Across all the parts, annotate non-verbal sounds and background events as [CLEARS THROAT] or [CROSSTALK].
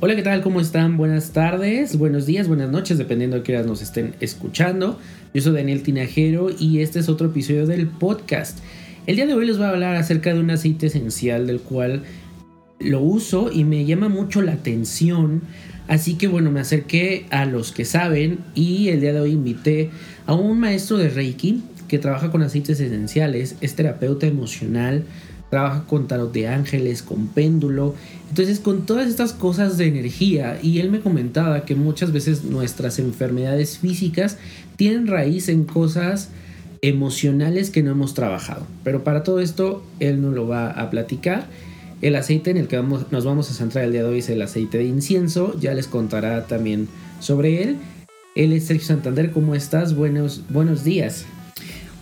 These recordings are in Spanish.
Hola, ¿qué tal? ¿Cómo están? Buenas tardes, buenos días, buenas noches, dependiendo de qué horas nos estén escuchando. Yo soy Daniel Tinajero y este es otro episodio del podcast. El día de hoy les voy a hablar acerca de un aceite esencial del cual lo uso y me llama mucho la atención. Así que bueno, me acerqué a los que saben y el día de hoy invité a un maestro de Reiki que trabaja con aceites esenciales, es terapeuta emocional, trabaja con tarot de ángeles, con péndulo, entonces con todas estas cosas de energía y él me comentaba que muchas veces nuestras enfermedades físicas tienen raíz en cosas emocionales que no hemos trabajado, pero para todo esto él nos lo va a platicar. El aceite en el que vamos, nos vamos a centrar el día de hoy es el aceite de incienso, ya les contará también sobre él. Él es Sergio Santander, ¿cómo estás? Buenos, buenos días.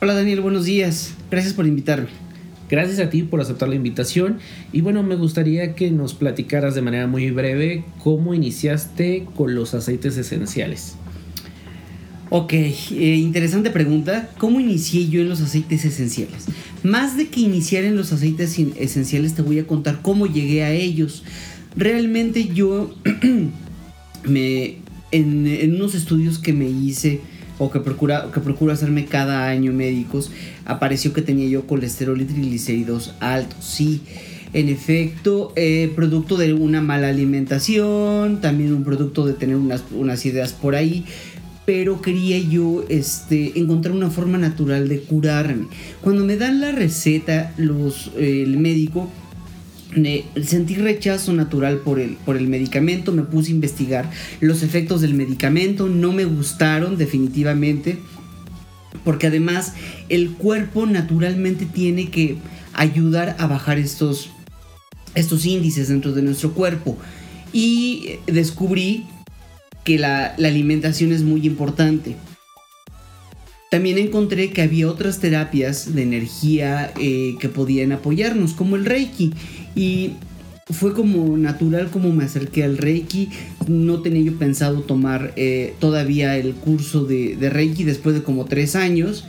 Hola Daniel, buenos días. Gracias por invitarme. Gracias a ti por aceptar la invitación y bueno, me gustaría que nos platicaras de manera muy breve cómo iniciaste con los aceites esenciales. Ok, eh, interesante pregunta. ¿Cómo inicié yo en los aceites esenciales? Más de que iniciar en los aceites esenciales, te voy a contar cómo llegué a ellos. Realmente yo [CLEARS THROAT] me en, en unos estudios que me hice o que procura, que procuro hacerme cada año médicos, apareció que tenía yo colesterol y triglicéridos altos. Sí, en efecto, eh, producto de una mala alimentación, también un producto de tener unas, unas ideas por ahí. Pero quería yo este, encontrar una forma natural de curarme. Cuando me dan la receta los, el médico, sentí rechazo natural por el, por el medicamento, me puse a investigar los efectos del medicamento, no me gustaron definitivamente, porque además el cuerpo naturalmente tiene que ayudar a bajar estos, estos índices dentro de nuestro cuerpo. Y descubrí que la, alimentación es muy importante. También encontré que había otras terapias de energía eh, que podían apoyarnos, como el Reiki. Y fue como natural como me acerqué al Reiki. No tenía yo pensado tomar eh, todavía el curso de, Reiki después de como tres años.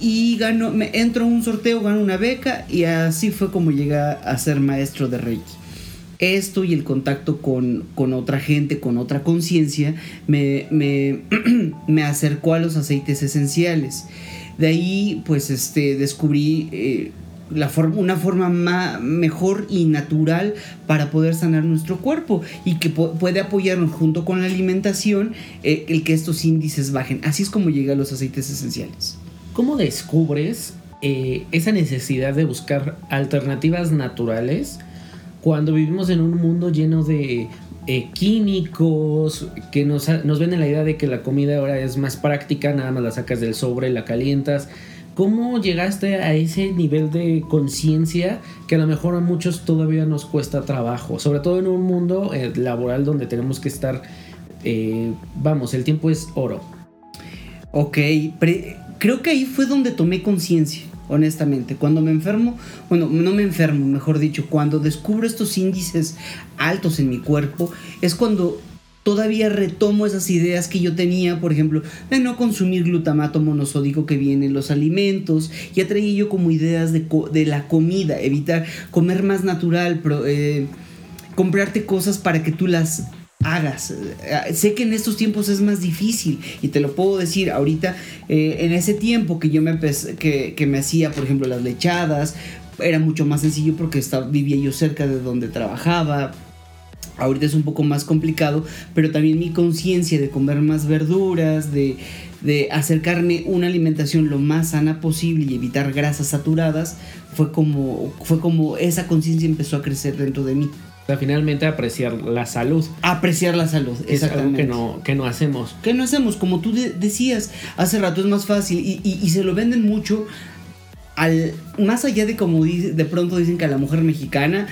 Y gano, me entro en un sorteo, gano una beca y así fue como llegué a ser maestro de Reiki. Esto y el contacto con, otra gente, con otra conciencia, me, [CLEARS THROAT] me, acercó a los aceites esenciales. De ahí, pues, este, descubrí eh, una forma mejor y natural para poder sanar nuestro cuerpo y que puede apoyarnos junto con la alimentación eh, el que estos índices bajen. Así es como llegan los aceites esenciales. ¿Cómo descubres eh, esa necesidad de buscar alternativas naturales cuando vivimos en un mundo lleno de eh, químicos que nos, nos venden la idea de que la comida ahora es más práctica, nada más la sacas del sobre, la calientas ¿Cómo llegaste a ese nivel de conciencia que a lo mejor a muchos todavía nos cuesta trabajo? Sobre todo en un mundo eh, laboral donde tenemos que estar, eh, vamos, el tiempo es oro. Ok, creo que ahí fue donde tomé conciencia, honestamente. Cuando me enfermo, bueno, no me enfermo, mejor dicho, cuando descubro estos índices altos en mi cuerpo, es cuando todavía retomo esas ideas que yo tenía, por ejemplo, de no consumir glutamato monosódico que viene en los alimentos. Ya traía yo como ideas de, de la comida, evitar comer más natural, eh, comprarte cosas para que tú las hagas. Eh, sé que en estos tiempos es más difícil y te lo puedo decir ahorita, eh, en ese tiempo que yo me, que me hacía, por ejemplo, las lechadas, era mucho más sencillo porque estaba, vivía yo cerca de donde trabajaba, Ahorita es un poco más complicado, pero también mi conciencia de comer más verduras, de, de acercarme una alimentación lo más sana posible y evitar grasas saturadas, fue como, fue como esa conciencia empezó a crecer dentro de mí. Finalmente apreciar la salud. Apreciar la salud, es algo que no, que no hacemos. Que no hacemos, como tú decías hace rato, es más fácil y, y se lo venden mucho más allá de como de pronto dicen que a la mujer mexicana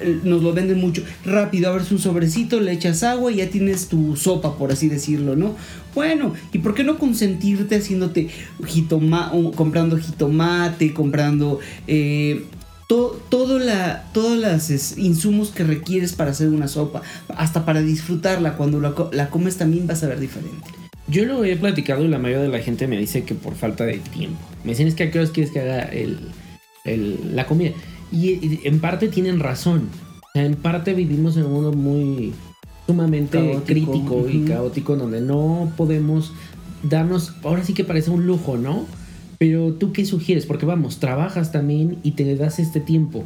eh, nos lo venden mucho rápido, abres un sobrecito, le echas agua y ya tienes tu sopa, por así decirlo, ¿no? Bueno, ¿y por qué no consentirte haciéndote jitoma, comprando jitomate, comprando eh, todo la, todos los insumos que requieres para hacer una sopa, hasta para disfrutarla, cuando la, la comes también vas a ver diferente. Yo lo he platicado y la mayoría de la gente me dice que por falta de tiempo. Me dicen es que a qué horas quieres que haga el, la comida. Y, en parte tienen razón. en parte vivimos en un mundo muy sumamente crítico y caótico donde no podemos darnos, ahora sí que parece un lujo, ¿no? Pero tú qué sugieres? Porque vamos, trabajas también y te das este tiempo.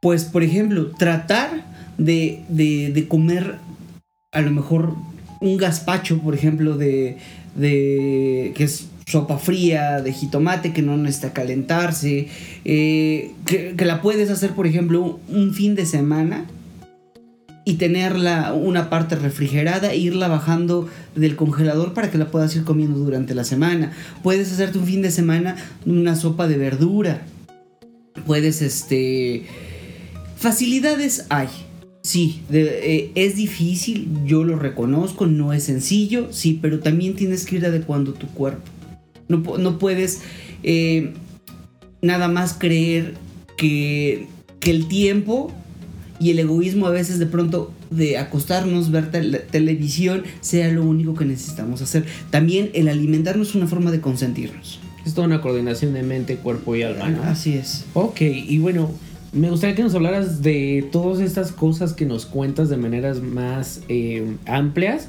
Pues, por ejemplo, tratar de, de, comer a lo mejor un gazpacho, por ejemplo, de, de que es sopa fría de jitomate que no necesita calentarse, eh, que, que, la puedes hacer, por ejemplo, un fin de semana y tenerla una parte refrigerada e irla bajando del congelador para que la puedas ir comiendo durante la semana. Puedes hacerte un fin de semana una sopa de verdura. Puedes, este... Facilidades hay. Sí, eh, es difícil, yo lo reconozco, no es sencillo, sí, pero también tienes que ir adecuando tu cuerpo. No, no puedes eh, nada más creer que, que el tiempo y el egoísmo a veces de pronto de acostarnos, ver televisión, sea lo único que necesitamos hacer. También el alimentarnos es una forma de consentirnos. Es toda una coordinación de mente, cuerpo y alma, ¿no? Así es. Ok, y bueno, me gustaría que nos hablaras de todas estas cosas que nos cuentas de maneras más eh, amplias.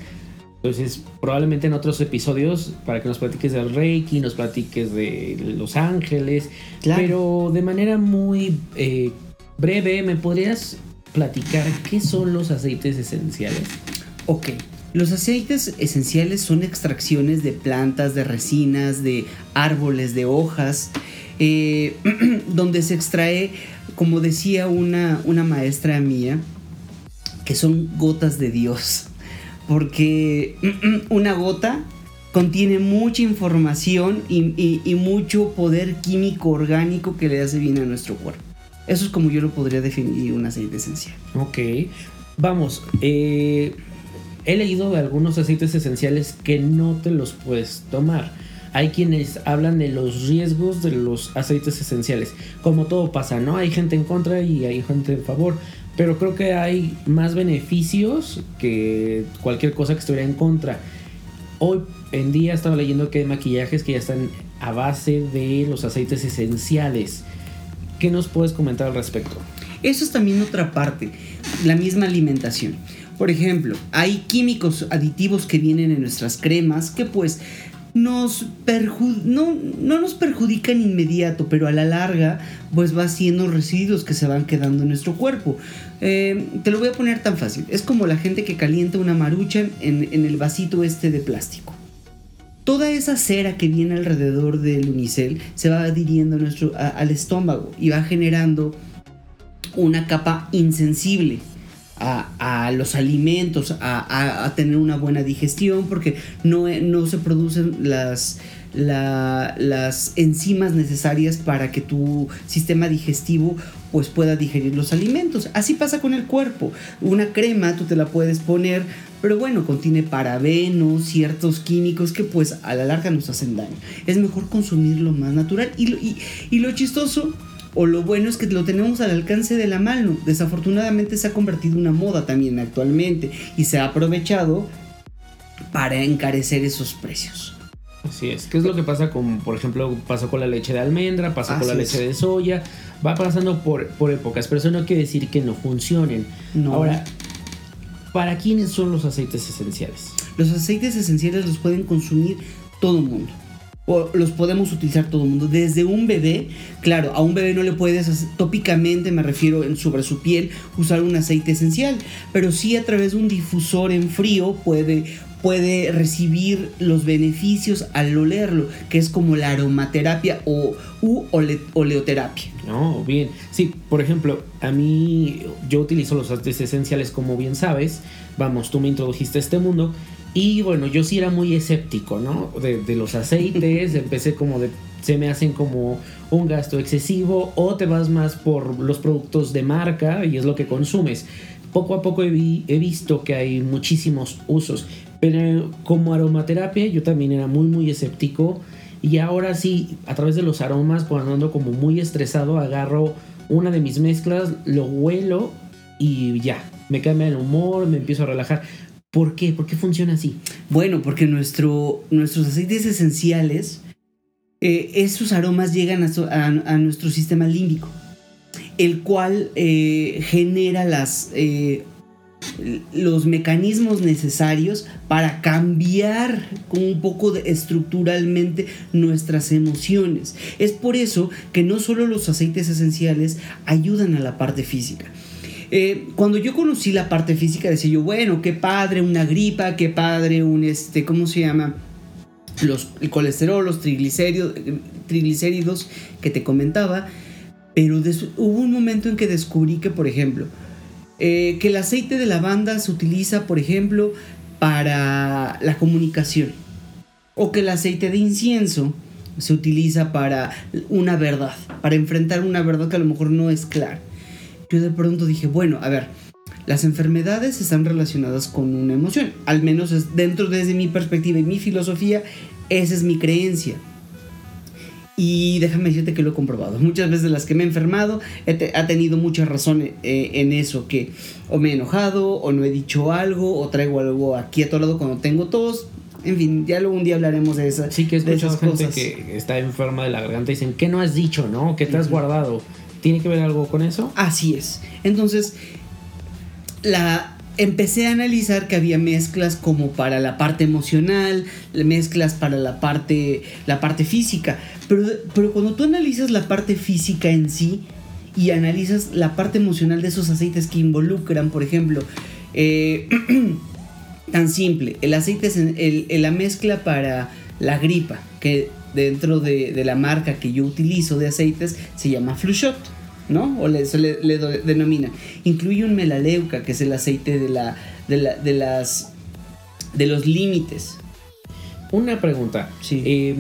Entonces, probablemente en otros episodios, para que nos platiques del Reiki, nos platiques de Los Ángeles, pero de manera muy eh, breve, ¿me podrías platicar qué son los aceites esenciales? Ok, los aceites esenciales son extracciones de plantas, de resinas, de árboles, de hojas, eh, [CLEARS THROAT] donde se extrae, como decía una, una maestra mía, que son gotas de Dios. Porque [CLEARS THROAT] una gota contiene mucha información y, y mucho poder químico orgánico que le hace bien a nuestro cuerpo. Eso es como yo lo podría definir un aceite esencial. Ok. Vamos, eh, he leído algunos aceites esenciales que no te los puedes tomar. Hay quienes hablan de los riesgos de los aceites esenciales. Como todo pasa, ¿no? Hay gente en contra y hay gente en favor. Pero creo que hay más beneficios que cualquier cosa que estuviera en contra. Hoy en día estaba leyendo que hay maquillajes que ya están a base de los aceites esenciales. ¿Qué nos puedes comentar al respecto? Eso es también otra parte, la misma alimentación. Por ejemplo, hay químicos aditivos que vienen en nuestras cremas que pues nos no, no, nos perjudican inmediato, pero a la larga pues va siendo residuos que se van quedando en nuestro cuerpo. Eh, te lo voy a poner tan fácil. Es como la gente que calienta una marucha en, en el vasito este de plástico toda esa cera que viene alrededor del unicel se va adhiriendo nuestro, al estómago y va generando una capa insensible a, los alimentos, a, tener una buena digestión, porque no, no se producen las, las enzimas necesarias para que tu sistema digestivo pues pueda digerir los alimentos. Así pasa con el cuerpo. Una crema tú te la puedes poner pero bueno, contiene parabenos, ciertos químicos que pues a la larga nos hacen daño. Es mejor consumirlo más natural. Y, y, lo chistoso o lo bueno es que lo tenemos al alcance de la mano. Desafortunadamente se ha convertido en una moda también actualmente y se ha aprovechado para encarecer esos precios. Así es. ¿Qué es lo que pasa con, por ejemplo, pasó con la leche de almendra, pasa con la leche de soya? Va pasando por, por épocas, pero eso no quiere decir que no funcionen. No. Ahora, ¿Para quiénes son los aceites esenciales? Los aceites esenciales los pueden consumir todo el mundo. Los podemos utilizar todo el mundo. Desde un bebé, claro, a un bebé no le puedes, tópicamente me refiero en, sobre su piel, usar un aceite esencial. Pero sí a través de un difusor en frío puede, puede recibir los beneficios al olerlo, que es como la aromaterapia o u oleoterapia. No, bien. Sí, por ejemplo, a mí yo utilizo los aceites esenciales como bien sabes. Vamos, tú me introdujiste a este mundo. Y bueno, yo sí era muy escéptico, ¿no? De, de los aceites, [LAUGHS] empecé como de... Se me hacen como un gasto excesivo o te vas más por los productos de marca y es lo que consumes poco a poco he, he, visto que hay muchísimos usos. Pero como aromaterapia yo también era muy muy escéptico y ahora sí, a través de los aromas, cuando ando como muy estresado, agarro una de mis mezclas, lo huelo y ya, me cambia el humor, me empiezo a relajar. ¿Por qué? ¿Por qué funciona así? Bueno, porque nuestro, nuestros aceites esenciales, eh, esos aromas llegan a, nuestro sistema límbico, el cual eh, genera. Eh, los mecanismos necesarios para cambiar un poco estructuralmente nuestras emociones. Es por eso que no solo los aceites esenciales ayudan a la parte física. Eh, cuando yo conocí la parte física decía yo, bueno, qué padre una gripa, qué padre un, este, ¿cómo se llama? Los, el colesterol, los triglicéridos, triglicéridos que te comentaba. Pero hubo un momento en que descubrí que, por ejemplo, eh, que el aceite de lavanda se utiliza, por ejemplo, para la comunicación. O que el aceite de incienso se utiliza para una verdad, para enfrentar una verdad que a lo mejor no es clara. Yo de pronto dije, bueno, a ver, las enfermedades están relacionadas con una emoción, al menos es dentro desde mi perspectiva y mi filosofía, esa es mi creencia. Y déjame decirte que lo he comprobado. Muchas veces las que me he enfermado he ha tenido mucha razón eh, en eso, que o me he enojado, o no he dicho algo, o traigo algo aquí a todo lado cuando tengo tos. En fin, ya luego un día hablaremos de, esa, sí, que es de esas gente cosas. que está enferma de la garganta y dicen, ¿qué no has dicho, no? ¿Qué te has guardado? ¿Tiene que ver algo con eso? Así es. Entonces, la, empecé a analizar que había mezclas como para la parte emocional, mezclas para la parte, la parte física. Pero, pero cuando tú analizas la parte física en sí y analizas la parte emocional de esos aceites que involucran, por ejemplo, eh, [CLEARS THROAT] tan simple, el aceite es el, la mezcla para la gripa, que dentro de, de la marca que yo utilizo de aceites se llama Flushot ¿no? O le, se le, denomina. Incluye un melaleuca, que es el aceite de, la, de, las, de los límites. Una pregunta. Sí. Eh,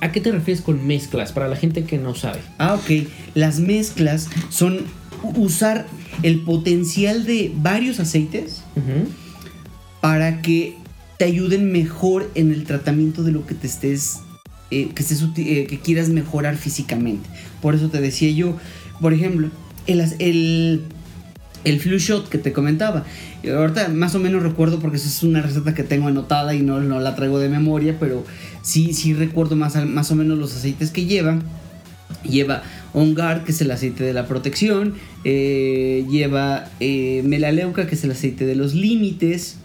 ¿A qué te refieres con mezclas? Para la gente que no sabe. Ah, ok. Las mezclas son usar el potencial de varios aceites para que te ayuden mejor en el tratamiento de lo que te estés, eh, eh, que quieras mejorar físicamente. Por eso te decía yo, por ejemplo, el, el, flu shot que te comentaba. Ahorita más o menos recuerdo porque esa es una receta que tengo anotada y no, no la traigo de memoria, pero sí, sí recuerdo más, más o menos los aceites que lleva. Lleva On que es el aceite de la protección. Eh, lleva eh, Melaleuca, que es el aceite de los límites.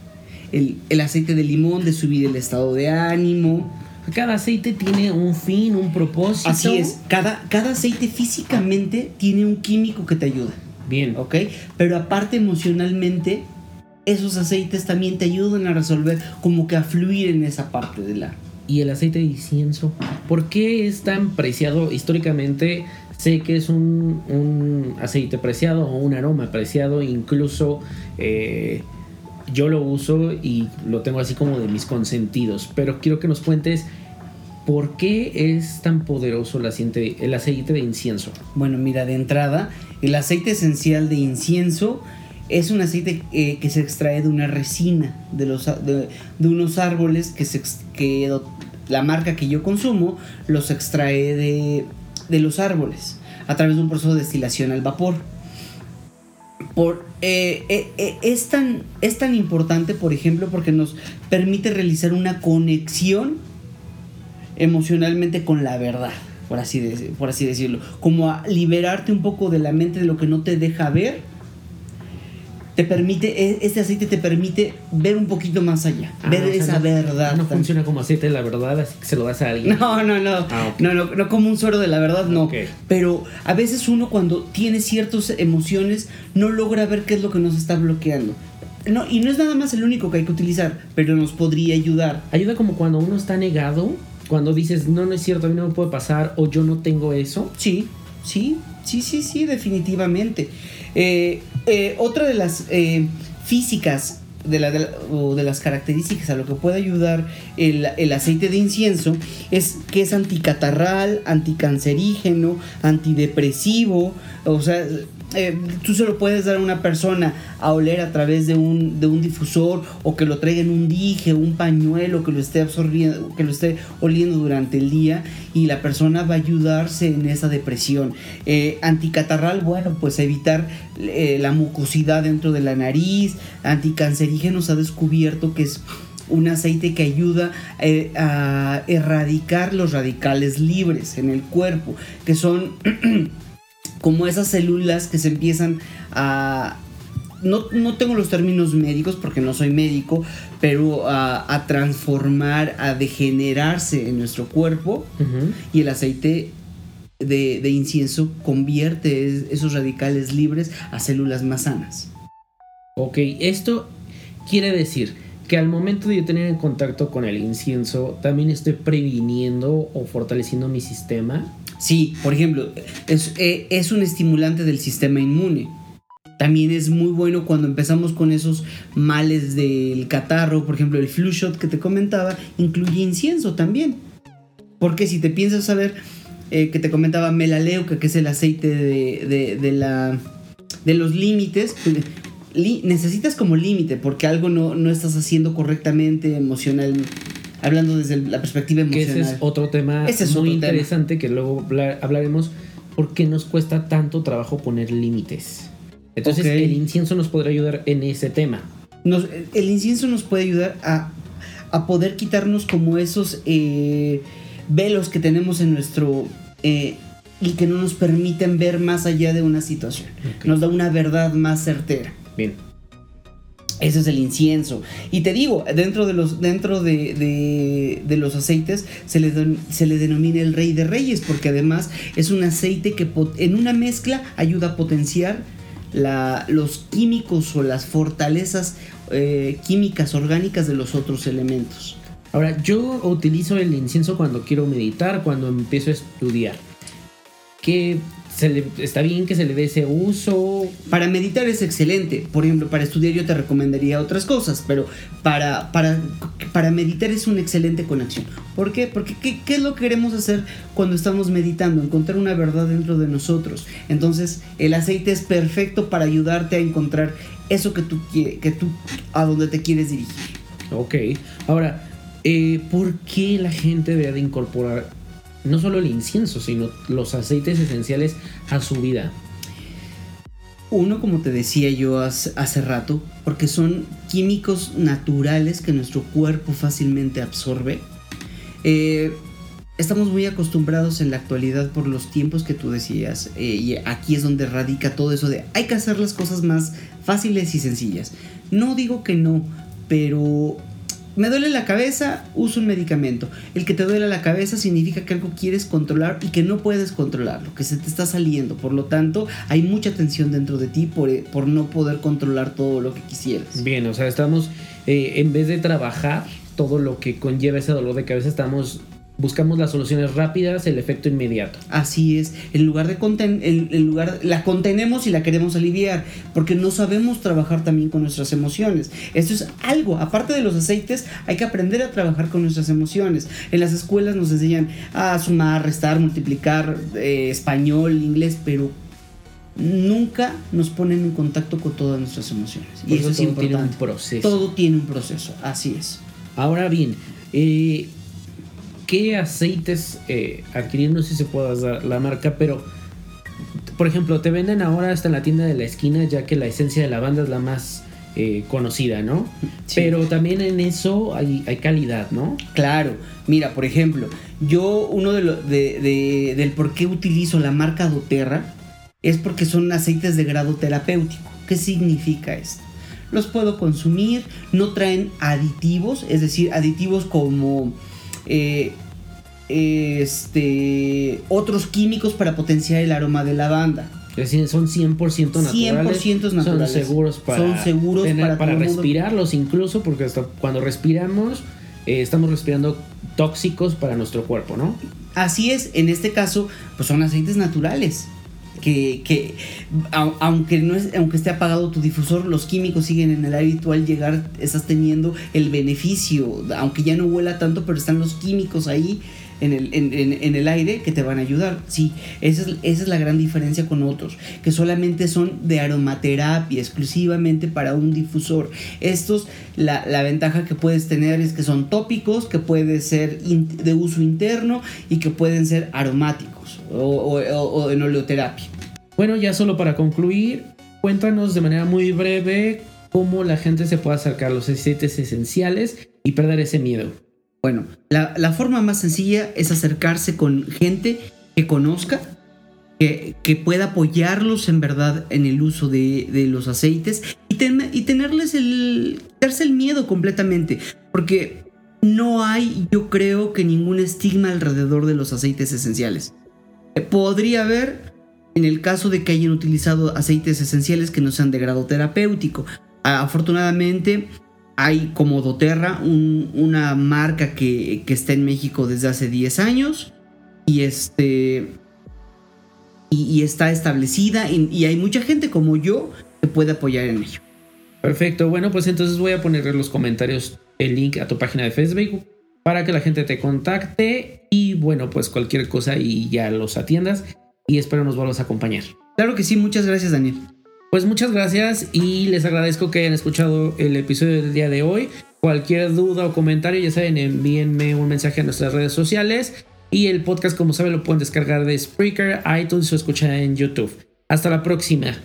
El, el, aceite de limón, de subir el estado de ánimo. Cada aceite tiene un fin, un propósito. Así es. Cada, cada aceite físicamente tiene un químico que te ayuda. Bien. ¿Ok? Pero aparte emocionalmente, esos aceites también te ayudan a resolver, como que a fluir en esa parte de la... ¿Y el aceite de incienso? ¿Por qué es tan preciado históricamente? Sé que es un, un aceite preciado o un aroma preciado, incluso... Eh, yo lo uso y lo tengo así como de mis consentidos, pero quiero que nos cuentes por qué es tan poderoso el aceite, el aceite de incienso. Bueno, mira, de entrada, el aceite esencial de incienso es un aceite eh, que se extrae de una resina, de, los, de, unos árboles que, se, la marca que yo consumo los extrae de los árboles a través de un proceso de destilación al vapor. Por, eh, eh, eh, es, tan, es tan importante, por ejemplo, porque nos permite realizar una conexión emocionalmente con la verdad, por así, por así decirlo. Como a liberarte un poco de la mente de lo que no te deja ver te permite, este aceite te permite ver un poquito más allá, ah, ver esa verdad. No funciona como aceite de la verdad, así que se lo das a alguien. No, no, no, ah, no, no, no como un suero de la verdad, no. Pero a veces uno cuando tiene ciertas emociones no logra ver qué es lo que nos está bloqueando. No, y no es nada más el único que hay que utilizar, pero nos podría ayudar. Ayuda como cuando uno está negado, cuando dices, no, no es cierto, a mí no me puede pasar, o yo no tengo eso. Sí, sí, sí, sí, sí, definitivamente. Eh, eh, otra de las eh, físicas de, o de las características a lo que puede ayudar el, el, aceite de incienso es que es anticatarral, anticancerígeno, antidepresivo, o sea, eh, tú se lo puedes dar a una persona a oler a través de un, de un difusor o que lo traiga en un dije, un pañuelo, que lo esté absorbiendo, que lo esté oliendo durante el día y la persona va a ayudarse en esa depresión. Eh, anticatarral, bueno, pues evitar eh, la mucosidad dentro de la nariz. Anticancerígenos ha descubierto que es un aceite que ayuda a erradicar los radicales libres en el cuerpo, que son [CLEARS THROAT] como esas células que se empiezan a, no, no tengo los términos médicos porque no soy médico, pero a, a transformar, a degenerarse en nuestro cuerpo y el aceite de, de incienso convierte es- esos radicales libres a células más sanas. Ok, esto quiere decir que al momento de yo tener en contacto con el incienso, también estoy previniendo o fortaleciendo mi sistema. Sí, por ejemplo, es, eh, es un estimulante del sistema inmune. También es muy bueno cuando empezamos con esos males del catarro, por ejemplo, el flu shot que te comentaba, incluye incienso también. Porque si te piensas saber eh, que te comentaba melaleuca, que es el aceite de, de- la, de los límites, pues, necesitas como límite porque algo no, no estás haciendo correctamente emocional, hablando desde la perspectiva Que emocional. ese es otro tema Ese es muy otro tema. interesante que luego habla- hablaremos por qué nos cuesta tanto trabajo poner límites. Entonces el incienso nos podrá ayudar en ese tema. Nos- el incienso nos puede ayudar a, a poder quitarnos como esos eh, velos que tenemos en nuestro... eh, y que no nos permiten ver más allá de una situación. Nos da una verdad más certera. Bien. Ese es el incienso. Y te digo, dentro de los, dentro de, de- los aceites se le, se le denomina el rey de reyes, porque además es un aceite que en una mezcla ayuda a potenciar la- los químicos o las fortalezas eh, químicas orgánicas de los otros elementos. Ahora, yo utilizo el incienso cuando quiero meditar, cuando empiezo a estudiar. Que se le, está bien que se le dé ese uso. Para meditar es excelente. Por ejemplo, para estudiar yo te recomendaría otras cosas, pero para, para, para meditar es una excelente conexión. ¿Por qué? Porque ¿qué, qué es lo que queremos hacer cuando estamos meditando? Encontrar una verdad dentro de nosotros. Entonces, el aceite es perfecto para ayudarte a encontrar eso que tú, que tú a donde te quieres dirigir. Ok. Ahora, eh, ¿por qué la gente debería de incorporar no solo el incienso, sino los aceites esenciales a su vida? Uno, como te decía yo hace, hace rato, porque son químicos naturales que nuestro cuerpo fácilmente absorbe. Eh, estamos muy acostumbrados en la actualidad por los tiempos que tú decías, eh, y aquí es donde radica todo eso de hay que hacer las cosas más fáciles y sencillas. No digo que no, pero me duele la cabeza, uso un medicamento. El que te duele la cabeza significa que algo quieres controlar y que no puedes controlarlo, que se te está saliendo. Por lo tanto, hay mucha tensión dentro de ti por, por no poder controlar todo lo que quisieras. Bien, o sea, estamos, eh, en vez de trabajar todo lo que conlleva ese dolor de cabeza, estamos, buscamos las soluciones rápidas, el efecto inmediato. Así es, en lugar de conten en, en lugar la contenemos y la queremos aliviar, porque no sabemos trabajar también con nuestras emociones. Esto es algo, aparte de los aceites, hay que aprender a trabajar con nuestras emociones. En las escuelas nos enseñan a sumar, restar, multiplicar, eh, español, inglés, pero nunca nos ponen en contacto con todas nuestras emociones. Por y eso, es todo tiene un importante. proceso. Todo tiene un proceso, así es. Ahora bien, eh, ¿qué aceites eh, adquirir? No sé si se pueda dar la marca, pero por ejemplo, te venden ahora hasta en la tienda de la esquina, ya que la esencia de lavanda es la más eh, conocida, ¿no? Sí. Pero también en eso hay, hay calidad, ¿no? Claro, mira, por ejemplo, yo uno de, lo, de, de- del por qué utilizo la marca doTERRA es porque son aceites de grado terapéutico. ¿Qué significa esto? Los puedo consumir, no traen aditivos, es decir, aditivos como eh, este, otros químicos para potenciar el aroma de lavanda. Es decir, son 100% naturales. 100% naturales. Son seguros para, Son seguros tener- para respirarlos incluso, porque hasta cuando respiramos, eh, estamos respirando tóxicos para nuestro cuerpo, ¿no? Así es, en este caso, pues son aceites naturales. Que, que au- aunque, no es, aunque esté apagado tu difusor, los químicos siguen en el aire y tú al llegar estás teniendo el beneficio, aunque ya no huela tanto, pero están los químicos ahí en el, en, el aire que te van a ayudar. Sí, esa es, esa es la gran diferencia con otros, que solamente son de aromaterapia, exclusivamente para un difusor. Estos, la, la ventaja que puedes tener es que son tópicos, que pueden ser de uso interno y que pueden ser aromáticos o, o- o- o en oleoterapia. Bueno, ya solo para concluir, cuéntanos de manera muy breve cómo la gente se puede acercar a los aceites esenciales y perder ese miedo. Bueno, la, la forma más sencilla es acercarse con gente que conozca que, que, pueda apoyarlos en verdad en el uso de, de los aceites y, ten, y tenerles el, darse el miedo completamente, porque no hay, yo creo que ningún estigma alrededor de los aceites esenciales. Podría haber en el caso de que hayan utilizado aceites esenciales que no sean de grado terapéutico. Afortunadamente hay como doTERRA, una marca que, está en México desde hace 10 años y este y, está establecida y, hay mucha gente como yo que puede apoyar en ello. Perfecto, bueno pues entonces voy a poner en los comentarios el link a tu página de Facebook para que la gente te contacte y bueno pues cualquier cosa y ya los atiendas y espero nos vuelvas a acompañar. Claro que sí, muchas gracias Daniel. Pues muchas gracias y les agradezco que hayan escuchado el episodio del día de hoy. Cualquier duda o comentario, ya saben, envíenme un mensaje a nuestras redes sociales. Y el podcast, como saben, lo pueden descargar de Spreaker, iTunes o escuchar en YouTube. Hasta la próxima.